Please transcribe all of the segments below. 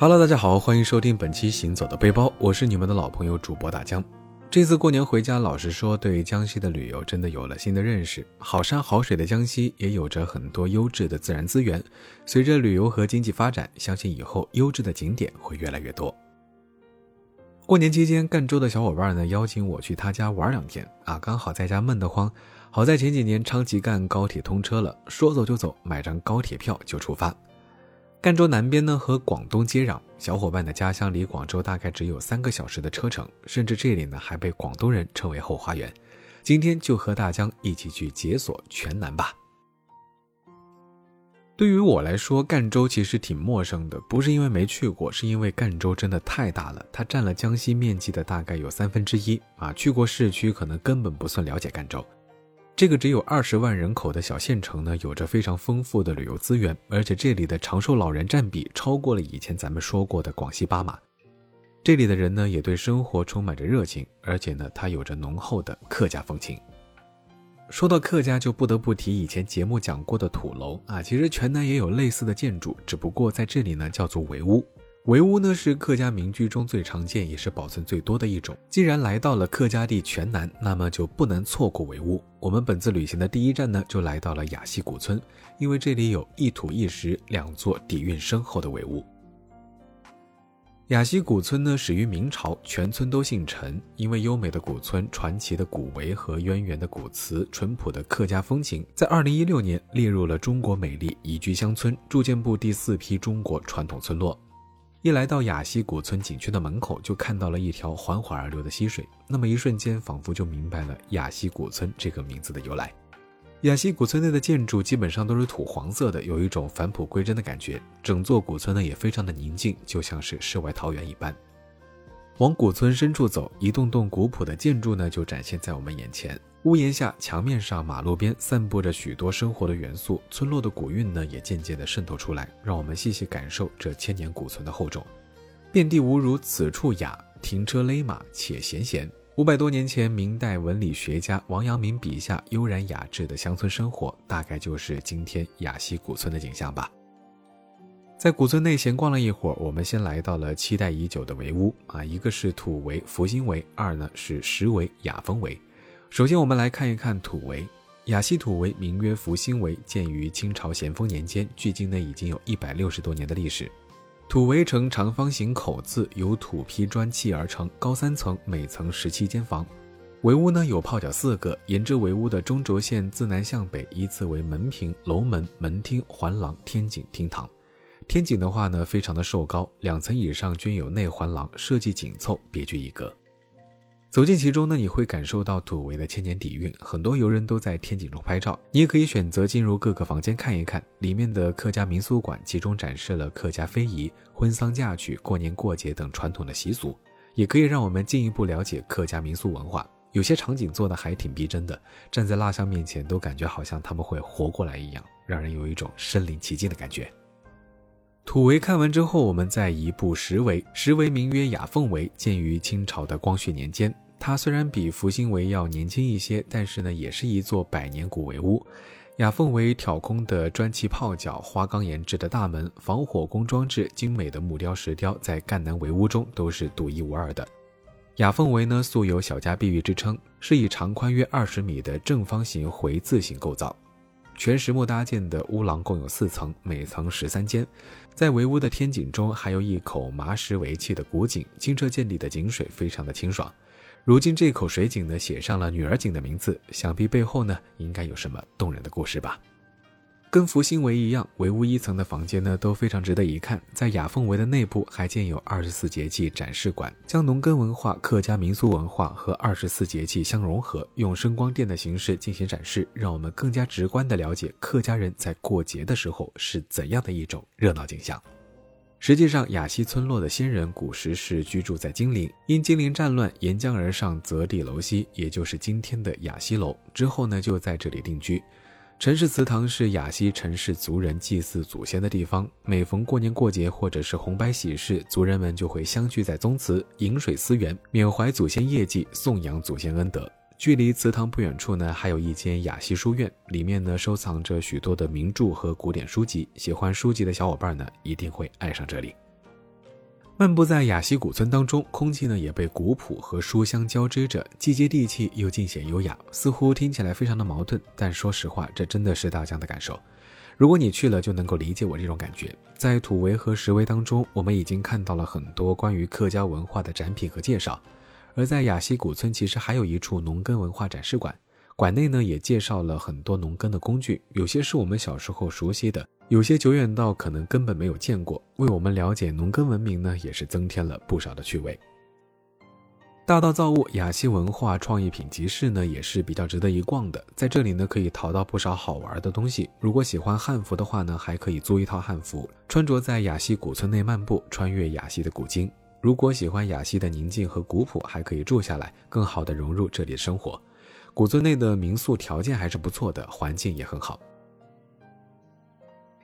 Hello，大家好，欢迎收听本期《行走的背包》，我是你们的老朋友主播大江。这次过年回家，老实说，对江西的旅游真的有了新的认识。好山好水的江西，也有着很多优质的自然资源。随着旅游和经济发展，相信以后优质的景点会越来越多。过年期间，赣州的小伙伴呢邀请我去他家玩两天啊，刚好在家闷得慌。好在前几年昌吉赣高铁通车了，说走就走，买张高铁票就出发。赣州南边呢和广东接壤，小伙伴的家乡离广州大概只有三个小时的车程，甚至这里呢还被广东人称为后花园。今天就和大江一起去解锁全南吧。对于我来说，赣州其实挺陌生的，不是因为没去过，是因为赣州真的太大了，它占了江西面积的大概有三分之一啊。去过市区，可能根本不算了解赣州。这个只有二十万人口的小县城呢，有着非常丰富的旅游资源，而且这里的长寿老人占比超过了以前咱们说过的广西巴马。这里的人呢，也对生活充满着热情，而且呢，它有着浓厚的客家风情。说到客家，就不得不提以前节目讲过的土楼啊，其实全南也有类似的建筑，只不过在这里呢，叫做围屋。围屋呢是客家民居中最常见也是保存最多的一种。既然来到了客家地全南，那么就不能错过围屋。我们本次旅行的第一站呢，就来到了雅溪古村，因为这里有一土一石两座底蕴深厚的围屋。雅溪古村呢始于明朝，全村都姓陈。因为优美的古村、传奇的古围和渊源的古祠、淳朴的客家风情，在二零一六年列入了中国美丽宜居乡村住建部第四批中国传统村落。一来到雅溪古村景区的门口，就看到了一条缓缓而流的溪水，那么一瞬间，仿佛就明白了雅溪古村这个名字的由来。雅溪古村内的建筑基本上都是土黄色的，有一种返璞归真的感觉。整座古村呢也非常的宁静，就像是世外桃源一般。往古村深处走，一栋栋古朴的建筑呢就展现在我们眼前。屋檐下、墙面上、马路边散布着许多生活的元素，村落的古韵呢也渐渐地渗透出来，让我们细细感受这千年古村的厚重。遍地无如此处雅，停车勒马且闲闲。五百多年前，明代文理学家王阳明笔下悠然雅致的乡村生活，大概就是今天雅溪古村的景象吧。在古村内闲逛了一会儿，我们先来到了期待已久的围屋啊，一个是土围福兴围，二呢是石围雅峰围。首先，我们来看一看土围。雅溪土围名曰福兴围，建于清朝咸丰年间，距今呢已经有一百六十多年的历史。土围呈长方形口字，由土坯砖砌而成，高三层，每层十七间房。围屋呢有泡脚四个，沿着围屋的中轴线自南向北依次为门坪、楼门、门厅、环廊、天井、厅堂。天井的话呢，非常的瘦高，两层以上均有内环廊，设计紧凑，别具一格。走进其中呢，你会感受到土围的千年底蕴。很多游人都在天井中拍照，你也可以选择进入各个房间看一看。里面的客家民俗馆集中展示了客家非遗、婚丧嫁娶、过年过节等传统的习俗，也可以让我们进一步了解客家民俗文化。有些场景做的还挺逼真的，站在蜡像面前都感觉好像他们会活过来一样，让人有一种身临其境的感觉。土围看完之后，我们再移步石围。石围名曰雅凤围，建于清朝的光绪年间。它虽然比福兴围要年轻一些，但是呢，也是一座百年古围屋。雅凤围挑空的砖砌泡脚、花岗岩制的大门、防火工装置、精美的木雕、石雕，在赣南围屋中都是独一无二的。雅凤围呢，素有小家碧玉之称，是以长宽约二十米的正方形回字形构造。全实木搭建的屋廊共有四层，每层十三间。在围屋的天井中，还有一口麻石围砌的古井，清澈见底的井水非常的清爽。如今这口水井呢，写上了“女儿井”的名字，想必背后呢，应该有什么动人的故事吧。跟福兴围一样，围屋一层的房间呢都非常值得一看。在雅凤围的内部还建有二十四节气展示馆，将农耕文化、客家民俗文化和二十四节气相融合，用声光电的形式进行展示，让我们更加直观地了解客家人在过节的时候是怎样的一种热闹景象。实际上，雅溪村落的先人古时是居住在金陵，因金陵战乱沿江而上，择地楼西，也就是今天的雅溪楼，之后呢就在这里定居。陈氏祠堂是雅西陈氏族人祭祀祖先的地方。每逢过年过节或者是红白喜事，族人们就会相聚在宗祠，饮水思源，缅怀祖先业绩，颂扬祖先恩德。距离祠堂不远处呢，还有一间雅西书院，里面呢收藏着许多的名著和古典书籍。喜欢书籍的小伙伴呢，一定会爱上这里。漫步在雅溪古村当中，空气呢也被古朴和书香交织着，既接地气又尽显优雅，似乎听起来非常的矛盾。但说实话，这真的是大江的感受。如果你去了，就能够理解我这种感觉。在土围和石围当中，我们已经看到了很多关于客家文化的展品和介绍。而在雅溪古村，其实还有一处农耕文化展示馆。馆内呢也介绍了很多农耕的工具，有些是我们小时候熟悉的，有些久远到可能根本没有见过，为我们了解农耕文明呢也是增添了不少的趣味。大道造物雅西文化创意品集市呢也是比较值得一逛的，在这里呢可以淘到不少好玩的东西。如果喜欢汉服的话呢，还可以租一套汉服，穿着在雅西古村内漫步，穿越雅西的古今。如果喜欢雅西的宁静和古朴，还可以住下来，更好的融入这里的生活。古村内的民宿条件还是不错的，环境也很好。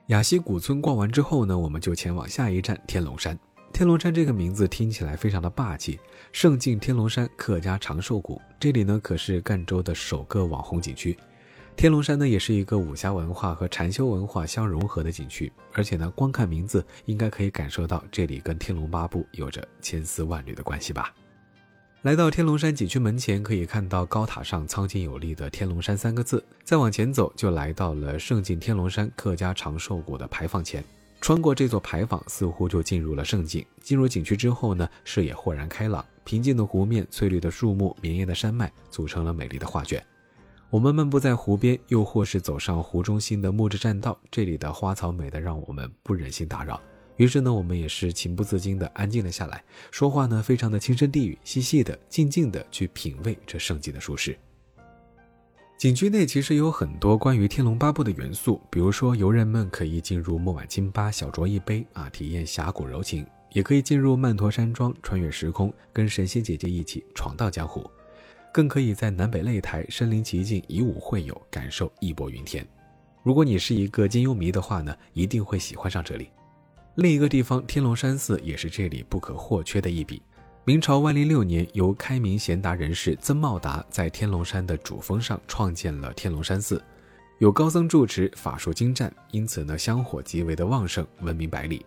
雅溪古村逛完之后呢，我们就前往下一站天龙山。天龙山这个名字听起来非常的霸气，胜境天龙山客家长寿谷，这里呢可是赣州的首个网红景区。天龙山呢也是一个武侠文化和禅修文化相融合的景区，而且呢光看名字应该可以感受到这里跟天龙八部有着千丝万缕的关系吧。来到天龙山景区门前，可以看到高塔上苍劲有力的“天龙山”三个字。再往前走，就来到了胜境天龙山客家长寿谷的牌坊前。穿过这座牌坊，似乎就进入了胜境。进入景区之后呢，视野豁然开朗，平静的湖面、翠绿的树木、绵延的山脉，组成了美丽的画卷。我们漫步在湖边，又或是走上湖中心的木质栈道，这里的花草美得让我们不忍心打扰。于是呢，我们也是情不自禁的安静了下来，说话呢非常的轻声低语，细细的、静静的去品味这圣境的舒适。景区内其实有很多关于《天龙八部》的元素，比如说游人们可以进入墨碗清吧小酌一杯啊，体验侠骨柔情；也可以进入曼陀山庄，穿越时空，跟神仙姐姐一起闯荡江湖；更可以在南北擂台身临其境，以武会友，感受义薄云天。如果你是一个金庸迷的话呢，一定会喜欢上这里。另一个地方，天龙山寺也是这里不可或缺的一笔。明朝万历六年，由开明贤达人士曾茂达在天龙山的主峰上创建了天龙山寺，有高僧住持，法术精湛，因此呢香火极为的旺盛，闻名百里。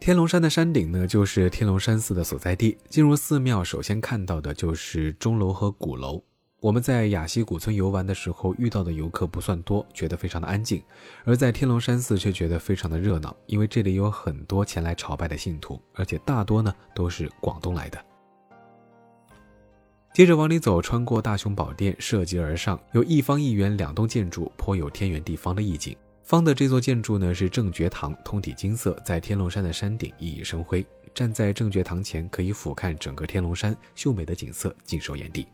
天龙山的山顶呢，就是天龙山寺的所在地。进入寺庙，首先看到的就是钟楼和鼓楼。我们在雅溪古村游玩的时候遇到的游客不算多，觉得非常的安静；而在天龙山寺却觉得非常的热闹，因为这里有很多前来朝拜的信徒，而且大多呢都是广东来的。接着往里走，穿过大雄宝殿，涉级而上，有一方一圆两栋建筑，颇有天圆地方的意境。方的这座建筑呢是正觉堂，通体金色，在天龙山的山顶熠熠生辉。站在正觉堂前，可以俯瞰整个天龙山，秀美的景色尽收眼底。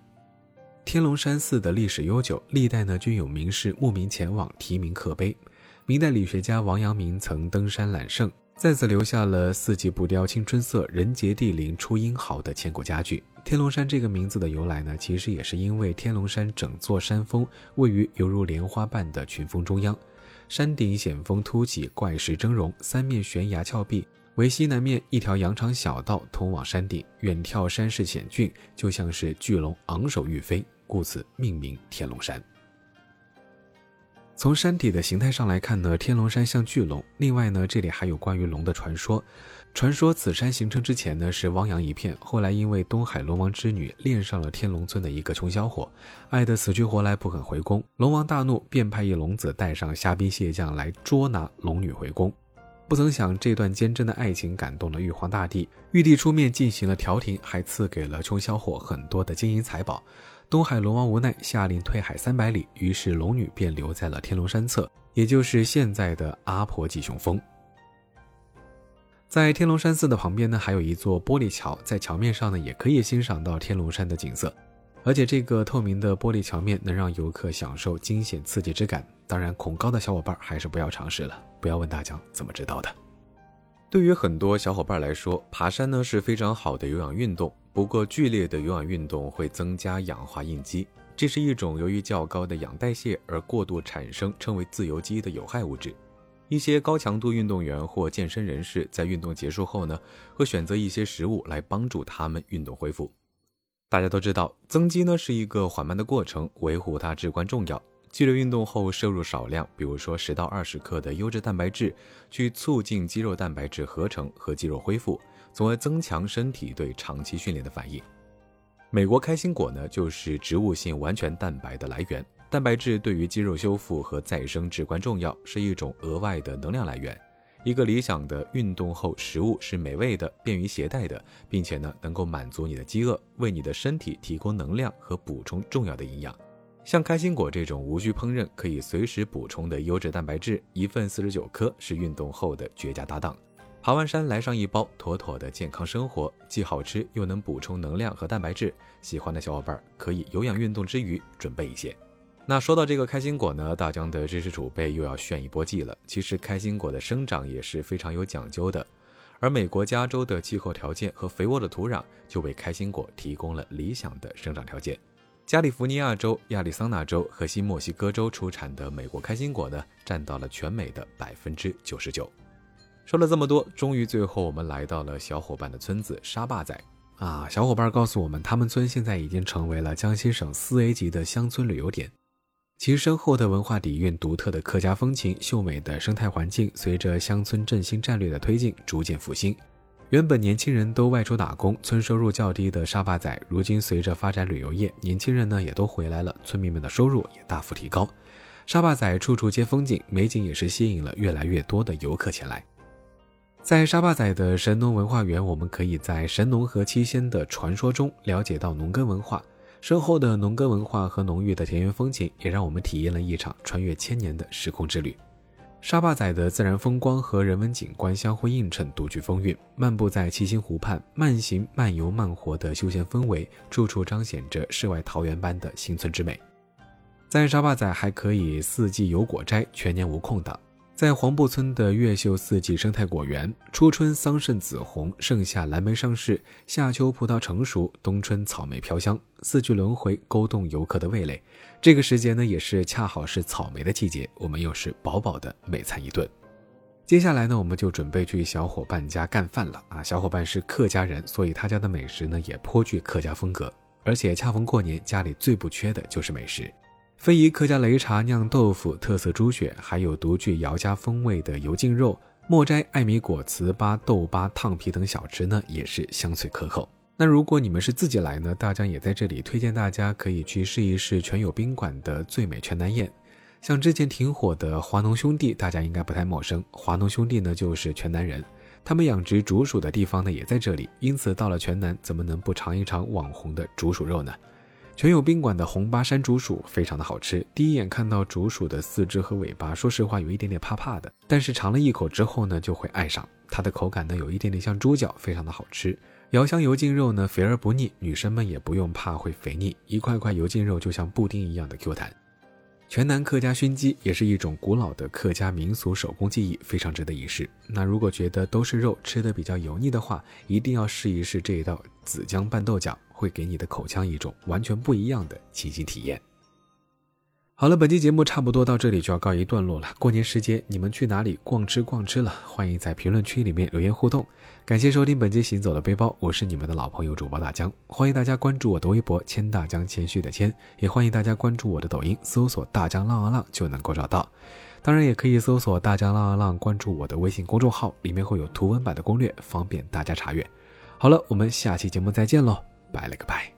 天龙山寺的历史悠久，历代呢均有名士慕名前往题名刻碑。明代理学家王阳明曾登山揽胜，在此留下了“四季不凋青春色，人杰地灵出英豪”的千古佳句。天龙山这个名字的由来呢，其实也是因为天龙山整座山峰位于犹如莲花瓣的群峰中央，山顶险峰突起，怪石峥嵘，三面悬崖峭壁，为西南面一条羊肠小道通往山顶，远眺山势险峻，就像是巨龙昂首欲飞。故此命名天龙山。从山体的形态上来看呢，天龙山像巨龙。另外呢，这里还有关于龙的传说。传说此山形成之前呢是汪洋一片，后来因为东海龙王之女恋上了天龙村的一个穷小伙，爱得死去活来不肯回宫。龙王大怒，便派一龙子带上虾兵蟹将来捉拿龙女回宫。不曾想这段坚贞的爱情感动了玉皇大帝，玉帝出面进行了调停，还赐给了穷小伙很多的金银财宝。东海龙王无奈，下令退海三百里，于是龙女便留在了天龙山侧，也就是现在的阿婆吉雄峰。在天龙山寺的旁边呢，还有一座玻璃桥，在桥面上呢，也可以欣赏到天龙山的景色，而且这个透明的玻璃桥面能让游客享受惊险刺激之感。当然，恐高的小伙伴还是不要尝试了。不要问大家怎么知道的。对于很多小伙伴来说，爬山呢是非常好的有氧运动。不过，剧烈的有氧运动会增加氧化应激，这是一种由于较高的氧代谢而过度产生称为自由基的有害物质。一些高强度运动员或健身人士在运动结束后呢，会选择一些食物来帮助他们运动恢复。大家都知道，增肌呢是一个缓慢的过程，维护它至关重要。剧烈运动后摄入少量，比如说十到二十克的优质蛋白质，去促进肌肉蛋白质合成和肌肉恢复，从而增强身体对长期训练的反应。美国开心果呢，就是植物性完全蛋白的来源，蛋白质对于肌肉修复和再生至关重要，是一种额外的能量来源。一个理想的运动后食物是美味的、便于携带的，并且呢能够满足你的饥饿，为你的身体提供能量和补充重要的营养。像开心果这种无需烹饪、可以随时补充的优质蛋白质，一份四十九克是运动后的绝佳搭档。爬完山来上一包，妥妥的健康生活，既好吃又能补充能量和蛋白质。喜欢的小伙伴可以有氧运动之余准备一些。那说到这个开心果呢，大疆的知识储备又要炫一波技了。其实开心果的生长也是非常有讲究的，而美国加州的气候条件和肥沃的土壤就为开心果提供了理想的生长条件。加利福尼亚州、亚利桑那州和新墨西哥州出产的美国开心果呢，占到了全美的百分之九十九。说了这么多，终于最后我们来到了小伙伴的村子沙坝仔啊！小伙伴告诉我们，他们村现在已经成为了江西省四 A 级的乡村旅游点。其深厚的文化底蕴、独特的客家风情、秀美的生态环境，随着乡村振兴战略的推进，逐渐复兴。原本年轻人都外出打工，村收入较低的沙坝仔，如今随着发展旅游业，年轻人呢也都回来了，村民们的收入也大幅提高。沙坝仔处处皆风景，美景也是吸引了越来越多的游客前来。在沙坝仔的神农文化园，我们可以在神农和七仙的传说中了解到农耕文化。深厚的农耕文化和浓郁的田园风情，也让我们体验了一场穿越千年的时空之旅。沙坝仔的自然风光和人文景观相互映衬，独具风韵。漫步在七星湖畔，慢行、慢游、慢活的休闲氛围，处处彰显着世外桃源般的新村之美。在沙坝仔还可以四季有果摘，全年无空档。在黄埠村的越秀四季生态果园，初春桑葚紫红，盛夏蓝莓上市，夏秋葡萄成熟，冬春草莓飘香，四季轮回，勾动游客的味蕾。这个时节呢，也是恰好是草莓的季节，我们又是饱饱的美餐一顿。接下来呢，我们就准备去小伙伴家干饭了啊！小伙伴是客家人，所以他家的美食呢也颇具客家风格，而且恰逢过年，家里最不缺的就是美食。非遗客家擂茶酿豆腐、特色猪血，还有独具姚家风味的油浸肉、墨斋艾米果、糍粑、豆粑、烫皮等小吃呢，也是香脆可口。那如果你们是自己来呢，大江也在这里推荐大家可以去试一试全友宾馆的最美全南宴。像之前挺火的华农兄弟，大家应该不太陌生。华农兄弟呢，就是全南人，他们养殖竹鼠的地方呢也在这里，因此到了全南，怎么能不尝一尝网红的竹鼠肉呢？全友宾馆的红巴山竹鼠非常的好吃，第一眼看到竹鼠的四肢和尾巴，说实话有一点点怕怕的，但是尝了一口之后呢，就会爱上它的口感呢，有一点点像猪脚，非常的好吃。瑶香油浸肉呢，肥而不腻，女生们也不用怕会肥腻，一块块油浸肉就像布丁一样的 Q 弹。全南客家熏鸡也是一种古老的客家民俗手工技艺，非常值得一试。那如果觉得都是肉吃的比较油腻的话，一定要试一试这一道紫姜拌豆角。会给你的口腔一种完全不一样的清新体验。好了，本期节目差不多到这里就要告一段落了。过年时节，你们去哪里逛吃逛吃了？欢迎在评论区里面留言互动。感谢收听本期《行走的背包》，我是你们的老朋友主播大江。欢迎大家关注我的微博“谦大江”，谦虚的谦，也欢迎大家关注我的抖音，搜索“大江浪啊浪”就能够找到。当然，也可以搜索“大江浪啊浪”，关注我的微信公众号，里面会有图文版的攻略，方便大家查阅。好了，我们下期节目再见喽。拜了个拜。